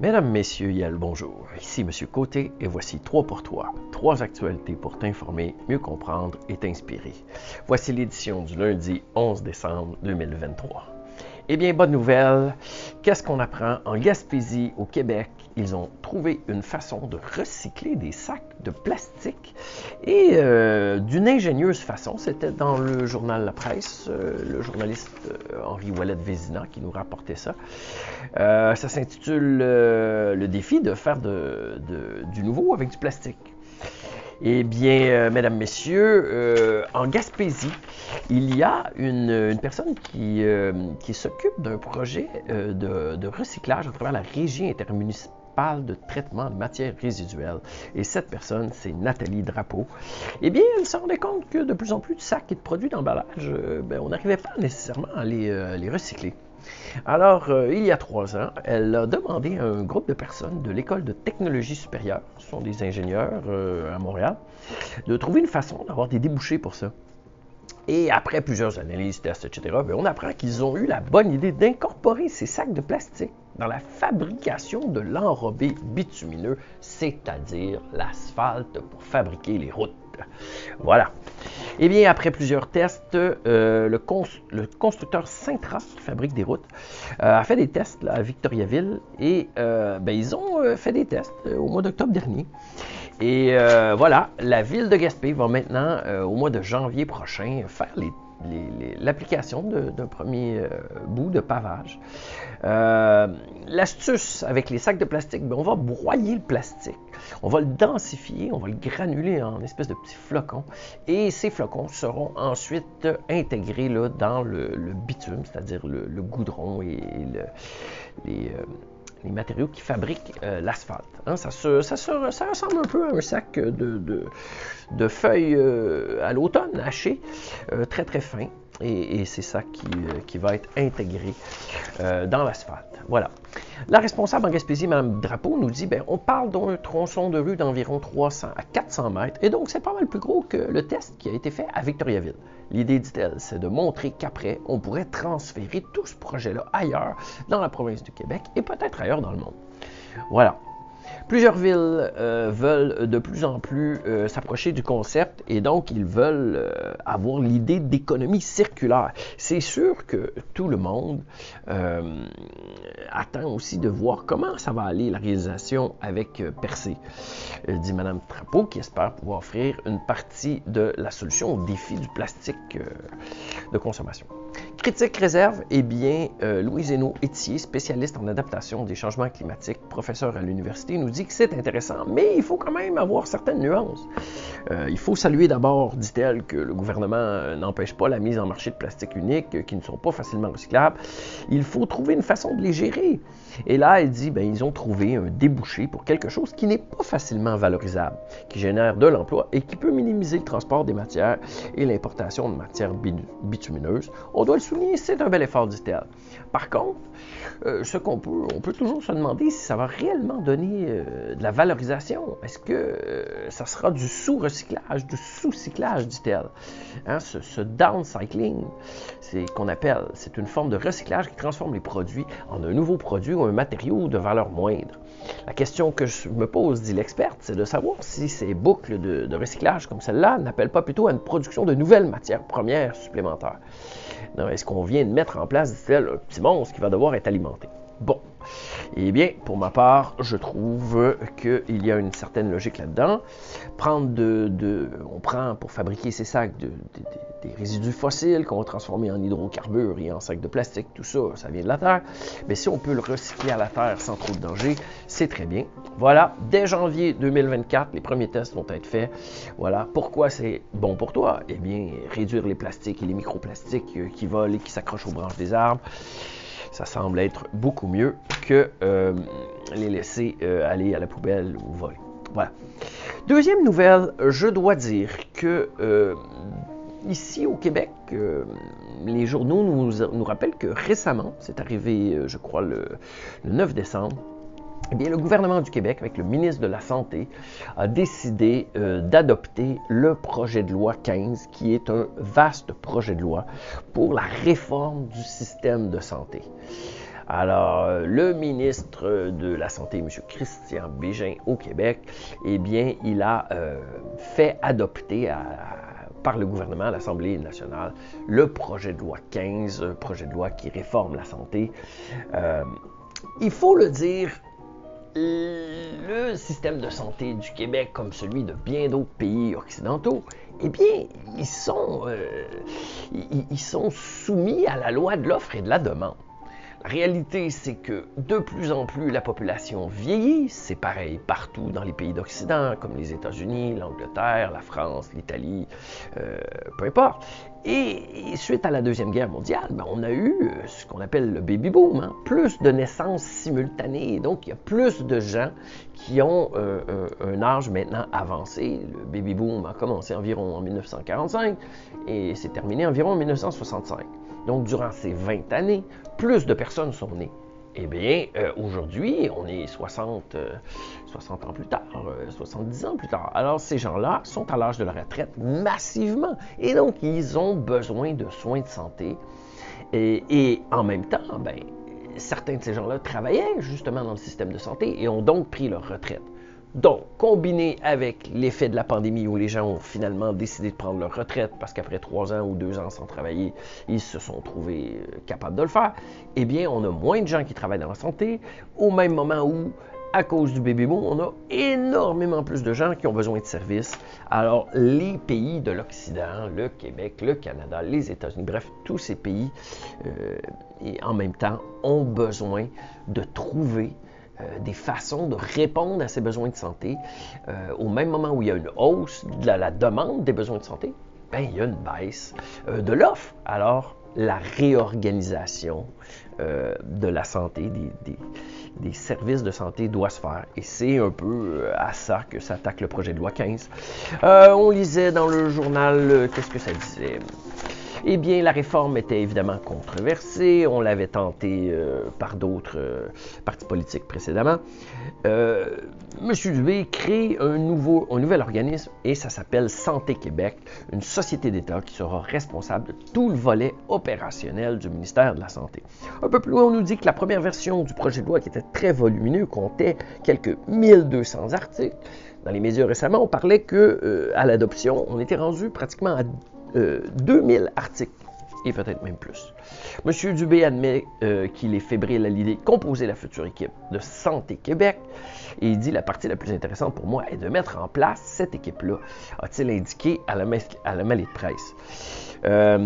Mesdames, Messieurs, Yel, bonjour. Ici M. Côté et voici trois pour toi. Trois actualités pour t'informer, mieux comprendre et t'inspirer. Voici l'édition du lundi 11 décembre 2023. Eh bien, bonne nouvelle. Qu'est-ce qu'on apprend en Gaspésie, au Québec? Ils ont trouvé une façon de recycler des sacs de plastique et euh, d'une ingénieuse façon. C'était dans le journal La Presse, euh, le journaliste euh, Henri Wallet-Vézina qui nous rapportait ça. ça s'intitule Le défi de faire du nouveau avec du plastique. Eh bien, mesdames, messieurs, en Gaspésie, il y a une, personne qui, qui s'occupe d'un projet de, de, recyclage à travers la régie intermunicipale de traitement de matières résiduelles. Et cette personne, c'est Nathalie Drapeau. Eh bien, elle s'est rendait compte que de plus en plus de sacs et de produits d'emballage, ben, on n'arrivait pas nécessairement à les, les recycler. Alors, euh, il y a trois ans, elle a demandé à un groupe de personnes de l'École de technologie supérieure, ce sont des ingénieurs euh, à Montréal, de trouver une façon d'avoir des débouchés pour ça. Et après plusieurs analyses, tests, etc., ben, on apprend qu'ils ont eu la bonne idée d'incorporer ces sacs de plastique dans la fabrication de l'enrobé bitumineux, c'est-à-dire l'asphalte pour fabriquer les routes. Voilà. Eh bien, après plusieurs tests, euh, le, constructeur Sintra, qui fabrique des routes, euh, a fait des tests à Victoriaville et euh, ben, ils ont fait des tests au mois d'octobre dernier. Et voilà, la ville de Gaspé va maintenant, au mois de janvier prochain, faire l'application d'un premier euh, bout de pavage. Euh, l'astuce avec les sacs de plastique, ben, on va broyer le plastique, on va le densifier, on va le granuler en espèce de petits flocons, et ces flocons seront ensuite intégrés là, dans le, bitume, c'est-à-dire le, goudron et, euh, les matériaux qui fabriquent euh, l'asphalte. Hein. ça, ressemble un peu à un sac de, feuilles euh, à l'automne hachées, euh, très très fin. Et, c'est ça qui, va être intégré dans l'asphalte. Voilà. La responsable en Gaspésie, Mme Drapeau, nous dit ben, on parle d'un tronçon de rue d'environ 300 à 400 mètres, et donc c'est pas mal plus gros que le test qui a été fait à Victoriaville. L'idée, dit-elle, c'est de montrer qu'après, on pourrait transférer tout ce projet-là ailleurs, dans la province du Québec et peut-être ailleurs dans le monde. Voilà. Plusieurs villes euh, veulent de plus en plus euh, s'approcher du concept et donc ils veulent euh, avoir l'idée d'économie circulaire. C'est sûr que tout le monde attend aussi de voir comment ça va aller la réalisation avec Percé, dit Mme Trapeau, qui espère pouvoir offrir une partie de la solution au défi du plastique de consommation. Critique réserve, eh bien, euh, Louis Zeno Etier, spécialiste en adaptation des changements climatiques, professeur à l'université, nous dit que c'est intéressant, mais il faut quand même avoir certaines nuances. Euh, il faut saluer d'abord, dit-elle, que le gouvernement euh, n'empêche pas la mise en marché de plastique unique qui ne sont pas facilement recyclables. Il faut trouver une façon de les gérer. Et là, elle dit, ben, ils ont trouvé un débouché pour quelque chose qui n'est pas facilement valorisable, qui génère de l'emploi et qui peut minimiser le transport des matières et l'importation de matières bitumineuses. On doit le c'est un bel effort, dit-elle. Par contre, euh, ce qu'on peut, on peut toujours se demander si ça va réellement donner euh, de la valorisation. Est-ce que euh, ça sera du sous-recyclage, du sous-cyclage, dit-elle? Hein, ce, ce, downcycling, c'est qu'on appelle, c'est une forme de recyclage qui transforme les produits en un nouveau produit ou un matériau de valeur moindre. La question que je me pose, dit l'experte, c'est de savoir si ces boucles de, de recyclage comme celle-là n'appellent pas plutôt à une production de nouvelles matières premières supplémentaires. Est-ce qu'on vient de mettre en place, dit-elle, un petit monstre qui va devoir être alimenté? Bon. Eh bien, pour ma part, je trouve qu'il y a une certaine logique là-dedans. Prendre de, on prend pour fabriquer ces sacs des résidus fossiles qu'on va transformer en hydrocarbures et en sacs de plastique, tout ça, ça vient de la Terre. Mais si on peut le recycler à la Terre sans trop de danger, c'est très bien. Voilà, dès janvier 2024, les premiers tests vont être faits. Voilà, pourquoi c'est bon pour toi? Eh bien, réduire les plastiques et les microplastiques euh, qui volent et qui s'accrochent aux branches des arbres ça semble être beaucoup mieux que euh, les laisser euh, aller à la poubelle ou voler. Voilà. Deuxième nouvelle, je dois dire que euh, ici au Québec, les journaux nous, rappellent que récemment, c'est arrivé, je crois, le 9 décembre, eh bien, le gouvernement du Québec, avec le ministre de la Santé, a décidé euh, d'adopter le projet de loi 15, qui est un vaste projet de loi pour la réforme du système de santé. Alors, le ministre de la Santé, M. Christian Bégin, au Québec, eh bien, il a fait adopter par le gouvernement l'Assemblée nationale le projet de loi 15, projet de loi qui réforme la santé. il faut le dire, le système de santé du Québec, comme celui de bien d'autres pays occidentaux, eh bien, ils sont, euh, sont soumis à la loi de l'offre et de la demande. La réalité, c'est que de plus en plus la population vieillit. C'est pareil partout dans les pays d'Occident, comme les États-Unis, l'Angleterre, la France, l'Italie, euh, peu importe. Et, suite à la Deuxième Guerre mondiale, ben, on a eu euh, ce qu'on appelle le baby boom, hein. plus de naissances simultanées. Donc, il y a plus de gens qui ont euh, un âge maintenant avancé. Le baby boom a commencé environ en 1945 et s'est terminé environ en 1965. Donc, durant ces 20 années, plus de personnes sont nées. Eh bien, euh, aujourd'hui, on est 60, 60 euh, ans plus tard, 70 euh, ans plus tard. Alors, ces gens-là sont à l'âge de la retraite massivement. Et donc, ils ont besoin de soins de santé. Et, et en même temps, ben, certains de ces gens-là travaillaient justement dans le système de santé et ont donc pris leur retraite. Donc, combiné avec l'effet de la pandémie où les gens ont finalement décidé de prendre leur retraite parce qu'après trois ans ou deux ans sans travailler, ils se sont trouvés euh, capables de le faire, eh bien, on a moins de gens qui travaillent dans la santé au même moment où, à cause du bébé boom, on a énormément plus de gens qui ont besoin de services. Alors, les pays de l'Occident, le Québec, le Canada, les États-Unis, bref, tous ces pays, euh, en même temps, ont besoin de trouver euh, des façons de répondre à ces besoins de santé. Euh, au même moment où il y a une hausse de la, demande des besoins de santé, ben, il y a une baisse euh, de l'offre. Alors, la réorganisation de la santé, des, services de santé doit se faire. Et c'est un peu à ça que s'attaque le projet de loi 15. on lisait dans le journal, qu'est-ce que ça disait? Eh bien, la réforme était évidemment controversée. On l'avait tentée euh, par d'autres euh, partis politiques précédemment. Euh, M. Dubé crée un, nouveau, un nouvel organisme et ça s'appelle Santé Québec, une société d'État qui sera responsable de tout le volet opérationnel du ministère de la Santé. Un peu plus loin, on nous dit que la première version du projet de loi, qui était très volumineux, comptait quelques 1200 articles. Dans les médias récemment, on parlait que à l'adoption, on était rendu pratiquement à 2000 euh, articles peut-être même plus. M. Dubé admet euh, qu'il est fébrile à l'idée de composer la future équipe de Santé Québec et il dit la partie la plus intéressante pour moi est de mettre en place cette équipe-là, a-t-il indiqué à la, à de presse. Euh,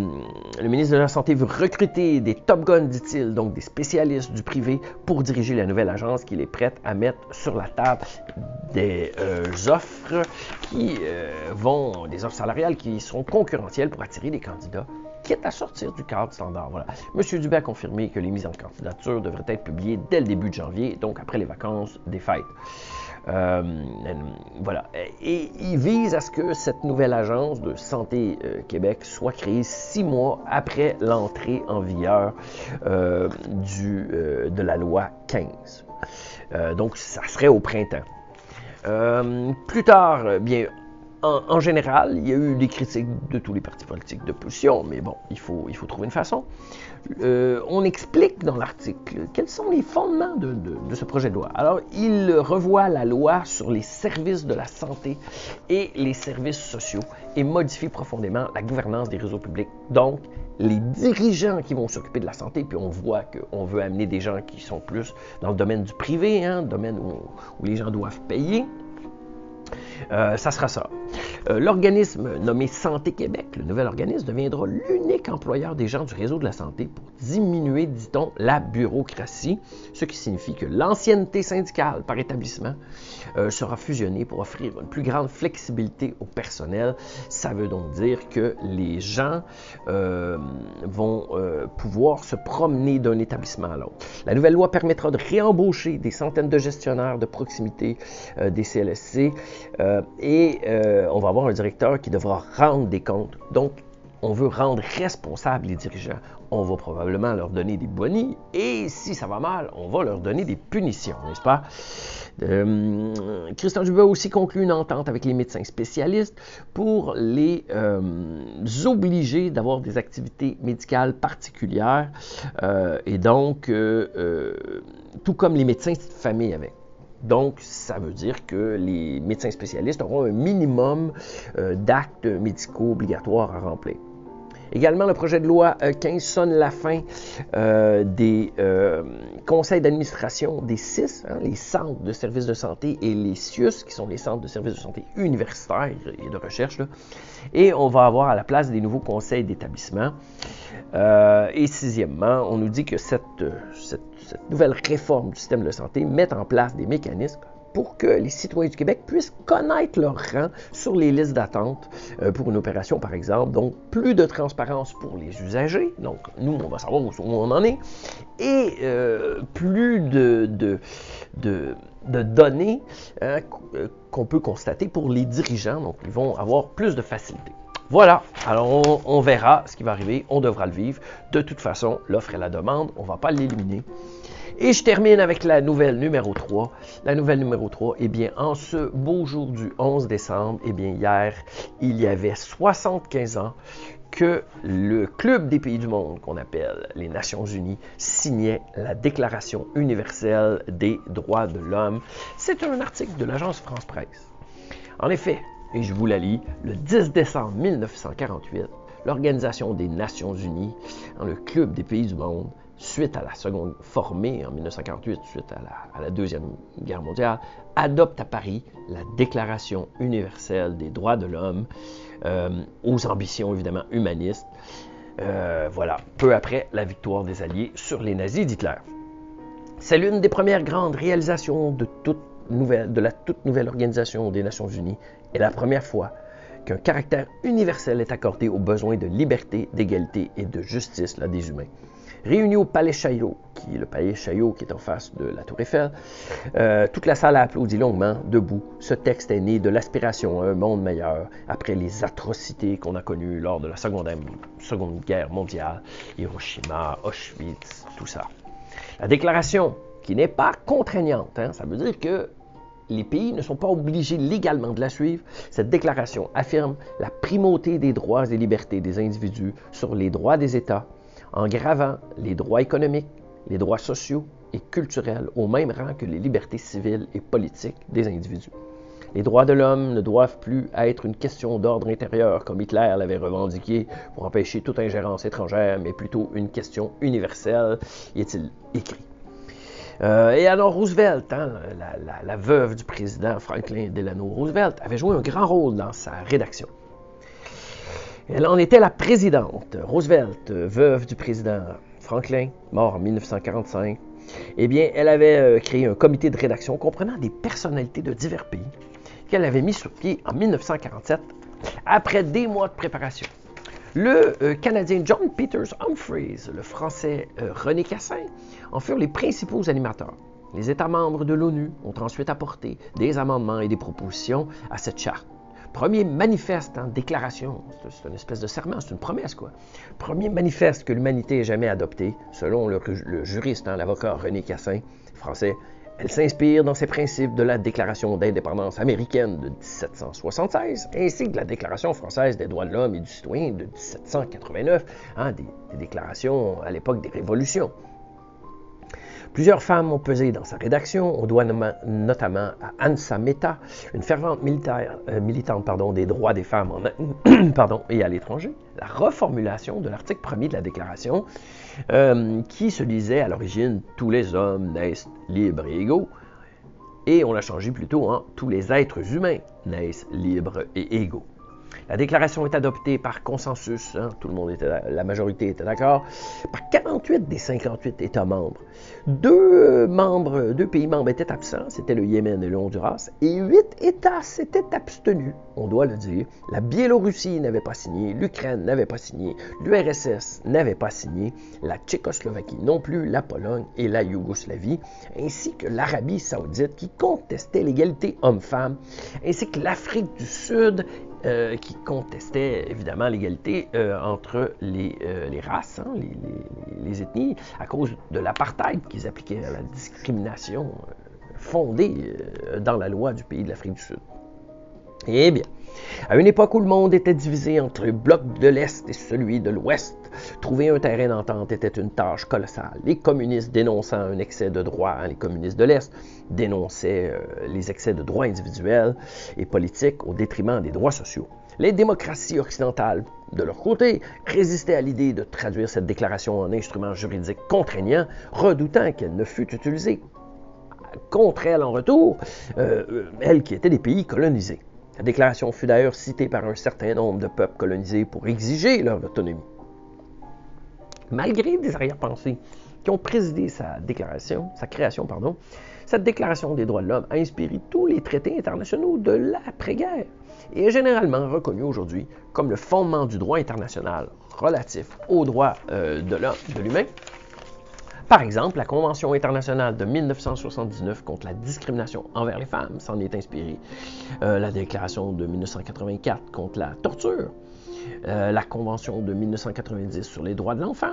le ministre de la Santé veut recruter des top guns, dit-il, donc des spécialistes du privé pour diriger la nouvelle agence qu'il est prête à mettre sur la table des euh, offres qui des offres salariales qui seront concurrentielles pour attirer des candidats à sortir du cadre standard. Voilà. M. Dubé a confirmé que les mises en candidature devraient être publiées dès le début de janvier, donc après les vacances des fêtes. Euh, voilà. Et il vise à ce que cette nouvelle agence de Santé euh, Québec soit créée six mois après l'entrée en vigueur euh, de la loi 15. donc, ça serait au printemps. plus tard, bien, en, général, il y a eu des critiques de tous les partis politiques d'opposition, mais bon, il faut, il faut trouver une façon. Euh, on explique dans l'article quels sont les fondements de, ce projet de loi. Alors, il revoit la loi sur les services de la santé et les services sociaux et modifie profondément la gouvernance des réseaux publics. Donc, les dirigeants qui vont s'occuper de la santé, puis on voit qu'on veut amener des gens qui sont plus dans le domaine du privé, hein, domaine où les gens doivent payer, euh, ça sera ça. Euh, l'organisme nommé Santé Québec, le nouvel organisme, deviendra l'unique employeur des gens du réseau de la santé pour diminuer, dit-on, la bureaucratie, ce qui signifie que l'ancienneté syndicale par établissement euh, sera fusionnée pour offrir une plus grande flexibilité au personnel. Ça veut donc dire que les gens vont pouvoir se promener d'un établissement à l'autre. La nouvelle loi permettra de réembaucher des centaines de gestionnaires de proximité des CLSC. Euh, et euh, on va avoir un directeur qui devra rendre des comptes. On veut rendre responsables les dirigeants. On va probablement leur donner des bonnies et si ça va mal, on va leur donner des punitions, n'est-ce pas? Euh, Christian Dubé a aussi conclu une entente avec les médecins spécialistes pour les euh, obliger d'avoir des activités médicales particulières euh, et donc, tout comme les médecins de famille avec. Donc, ça veut dire que les médecins spécialistes auront un minimum d'actes médicaux obligatoires à remplir. Également, le projet de loi 15 euh, sonne la fin euh, des euh, conseils d'administration des CIS, hein, les centres de services de santé, et les CIUS, qui sont les centres de services de santé universitaires et de recherche. Et on va avoir à la place des nouveaux conseils d'établissement. et sixièmement, on nous dit que cette, cette nouvelle réforme du système de santé met en place des mécanismes pour que les citoyens du Québec puissent connaître leur rang sur les listes d'attente euh, pour une opération, par exemple. Donc, plus de transparence pour les usagers. Donc, nous, on va savoir où on en est. Et euh, plus de, données euh, qu'on peut constater pour les dirigeants. Donc, ils vont avoir plus de facilité. Voilà, alors on, verra ce qui va arriver, on devra le vivre. De toute façon, l'offre et la demande, on ne va pas l'éliminer. Et je termine avec la nouvelle numéro 3. La nouvelle numéro 3, eh bien, en ce beau jour du 11 décembre, eh bien, hier, il y avait 75 ans que le Club des pays du monde, qu'on appelle les Nations Unies, signait la Déclaration universelle des droits de l'homme. C'est un article de l'agence France-Presse. En effet, et je vous la lis, le 10 décembre 1948, l'Organisation des Nations Unies, le Club des pays du monde, suite à la seconde, formée en 1948, suite à la, Deuxième Guerre mondiale, adopte à Paris la Déclaration universelle des droits de l'homme, euh, aux ambitions évidemment humanistes. Euh, voilà, peu après la victoire des Alliés sur les nazis d'Hitler. C'est l'une des premières grandes réalisations de, la toute nouvelle organisation des Nations Unies et la première fois qu'un caractère universel est accordé aux besoins de liberté, d'égalité et de justice des humains réunis au Palais Chaillot, qui est le Palais Chaillot qui est en face de la Tour Eiffel. Euh, toute la salle a applaudi longuement, debout. Ce texte est né de l'aspiration à un monde meilleur après les atrocités qu'on a connues lors de la Seconde, Guerre mondiale, Hiroshima, Auschwitz, tout ça. La déclaration, qui n'est pas contraignante, hein, ça veut dire que les pays ne sont pas obligés légalement de la suivre. Cette déclaration affirme la primauté des droits et libertés des individus sur les droits des États en gravant les droits économiques, les droits sociaux et culturels au même rang que les libertés civiles et politiques des individus. Les droits de l'homme ne doivent plus être une question d'ordre intérieur, comme Hitler l'avait revendiqué pour empêcher toute ingérence étrangère, mais plutôt une question universelle, y est-il écrit. Euh, et alors Roosevelt, hein, la, la, veuve du président Franklin Delano Roosevelt, avait joué un grand rôle dans sa rédaction. Elle en était la présidente. Roosevelt, veuve du président Franklin, mort en 1945, eh bien, elle avait euh, créé un comité de rédaction comprenant des personnalités de divers pays qu'elle avait mis sur pied en 1947 après des mois de préparation. Le euh, Canadien John Peters Humphreys, le Français euh, René Cassin en furent les principaux animateurs. Les États membres de l'ONU ont ensuite apporté des amendements et des propositions à cette charte. Premier manifeste en déclaration, c'est une espèce de serment, c'est une promesse quoi. Premier manifeste que l'humanité ait jamais adopté, selon le, juriste, hein, l'avocat René Cassin, français. Elle s'inspire dans ses principes de la Déclaration d'indépendance américaine de 1776, ainsi que de la Déclaration française des droits de l'homme et du citoyen de 1789, hein, des déclarations à l'époque des révolutions. Plusieurs femmes ont pesé dans sa rédaction. On doit notamment à Ansa Mehta, une fervente euh, militante des droits des femmes et à l'étranger, la reformulation de l'article 1er de la Déclaration, euh, qui se disait à l'origine Tous les hommes naissent libres et égaux. Et on l'a changé plutôt en Tous les êtres humains naissent libres et égaux. La déclaration est adoptée par consensus, hein, tout le monde était, la majorité était d'accord, par 48 des 58 États membres. Deux membres, deux pays membres étaient absents, c'était le Yémen et le Honduras, et huit États s'étaient abstenus, on doit le dire. La Biélorussie n'avait pas signé, l'Ukraine n'avait pas signé, l'URSS n'avait pas signé, la Tchécoslovaquie non plus, la Pologne et la Yougoslavie, ainsi que l'Arabie saoudite qui contestait l'égalité homme-femme, ainsi que l'Afrique du Sud euh, qui contestait évidemment l'égalité euh, entre les, races, hein, les, ethnies, à cause de l'apartheid qu'ils appliquaient à la discrimination fondée dans la loi du pays de l'Afrique du Sud. Eh bien, à une époque où le monde était divisé entre le bloc de l'Est et celui de l'Ouest, trouver un terrain d'entente était une tâche colossale. Les communistes dénonçant un excès de droits, hein, les communistes de l'Est dénonçaient euh, les excès de droits individuels et politiques au détriment des droits sociaux. Les démocraties occidentales, de leur côté, résistaient à l'idée de traduire cette déclaration en instrument juridique contraignant, redoutant qu'elle ne fût utilisée contre elles en retour, euh, elles qui étaient des pays colonisés. La déclaration fut d'ailleurs citée par un certain nombre de peuples colonisés pour exiger leur autonomie. Malgré des arrière-pensées qui ont présidé sa création, pardon, cette déclaration des droits de l'homme a inspiré tous les traités internationaux de l'après-guerre et est généralement reconnue aujourd'hui comme le fondement du droit international relatif aux droits euh, de l'homme, de l'humain, par exemple, la Convention internationale de 1979 contre la discrimination envers les femmes s'en est inspirée. Euh, la Déclaration de 1984 contre la torture. Euh, la Convention de 1990 sur les droits de l'enfant.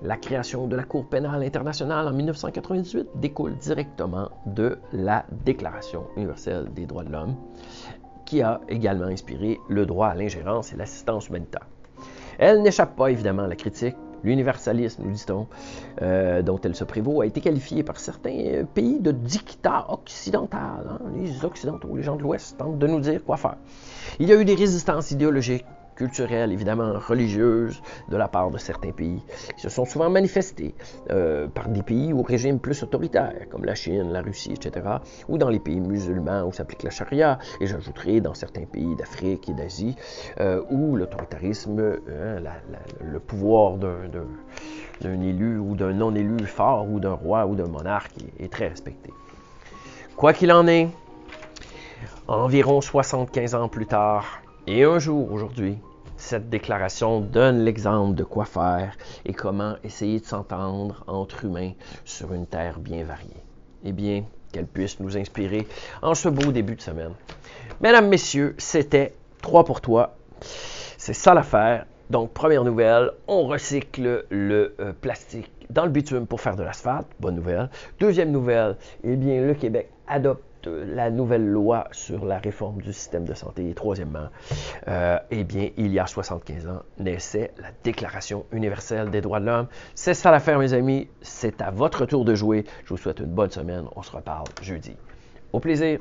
La création de la Cour pénale internationale en 1998 découle directement de la Déclaration universelle des droits de l'homme, qui a également inspiré le droit à l'ingérence et l'assistance humanitaire. Elle n'échappe pas évidemment à la critique L'universalisme, nous dit-on, euh, dont elle se prévaut, a été qualifié par certains pays de dictat occidental. Hein. Les Occidentaux, les gens de l'Ouest tentent de nous dire quoi faire. Il y a eu des résistances idéologiques culturelles, évidemment religieuses, de la part de certains pays, qui se sont souvent manifestés euh, par des pays au régime plus autoritaire, comme la Chine, la Russie, etc., ou dans les pays musulmans où s'applique la charia, et j'ajouterai dans certains pays d'Afrique et d'Asie, euh, où l'autoritarisme, hein, le pouvoir d'un élu ou d'un non-élu fort, ou d'un roi ou d'un monarque est très respecté. Quoi qu'il en est, environ 75 ans plus tard, et un jour, aujourd'hui, cette déclaration donne l'exemple de quoi faire et comment essayer de s'entendre entre humains sur une terre bien variée. Eh bien, qu'elle puisse nous inspirer en ce beau début de semaine. Mesdames, Messieurs, c'était 3 pour toi. C'est ça l'affaire. Donc, première nouvelle, on recycle le euh, plastique dans le bitume pour faire de l'asphalte. Bonne nouvelle. Deuxième nouvelle, eh bien, le Québec adopte la nouvelle loi sur la réforme du système de santé. Et troisièmement, euh, eh bien, il y a 75 ans, naissait la Déclaration universelle des droits de l'homme. C'est ça l'affaire, mes amis. C'est à votre tour de jouer. Je vous souhaite une bonne semaine. On se reparle jeudi. Au plaisir.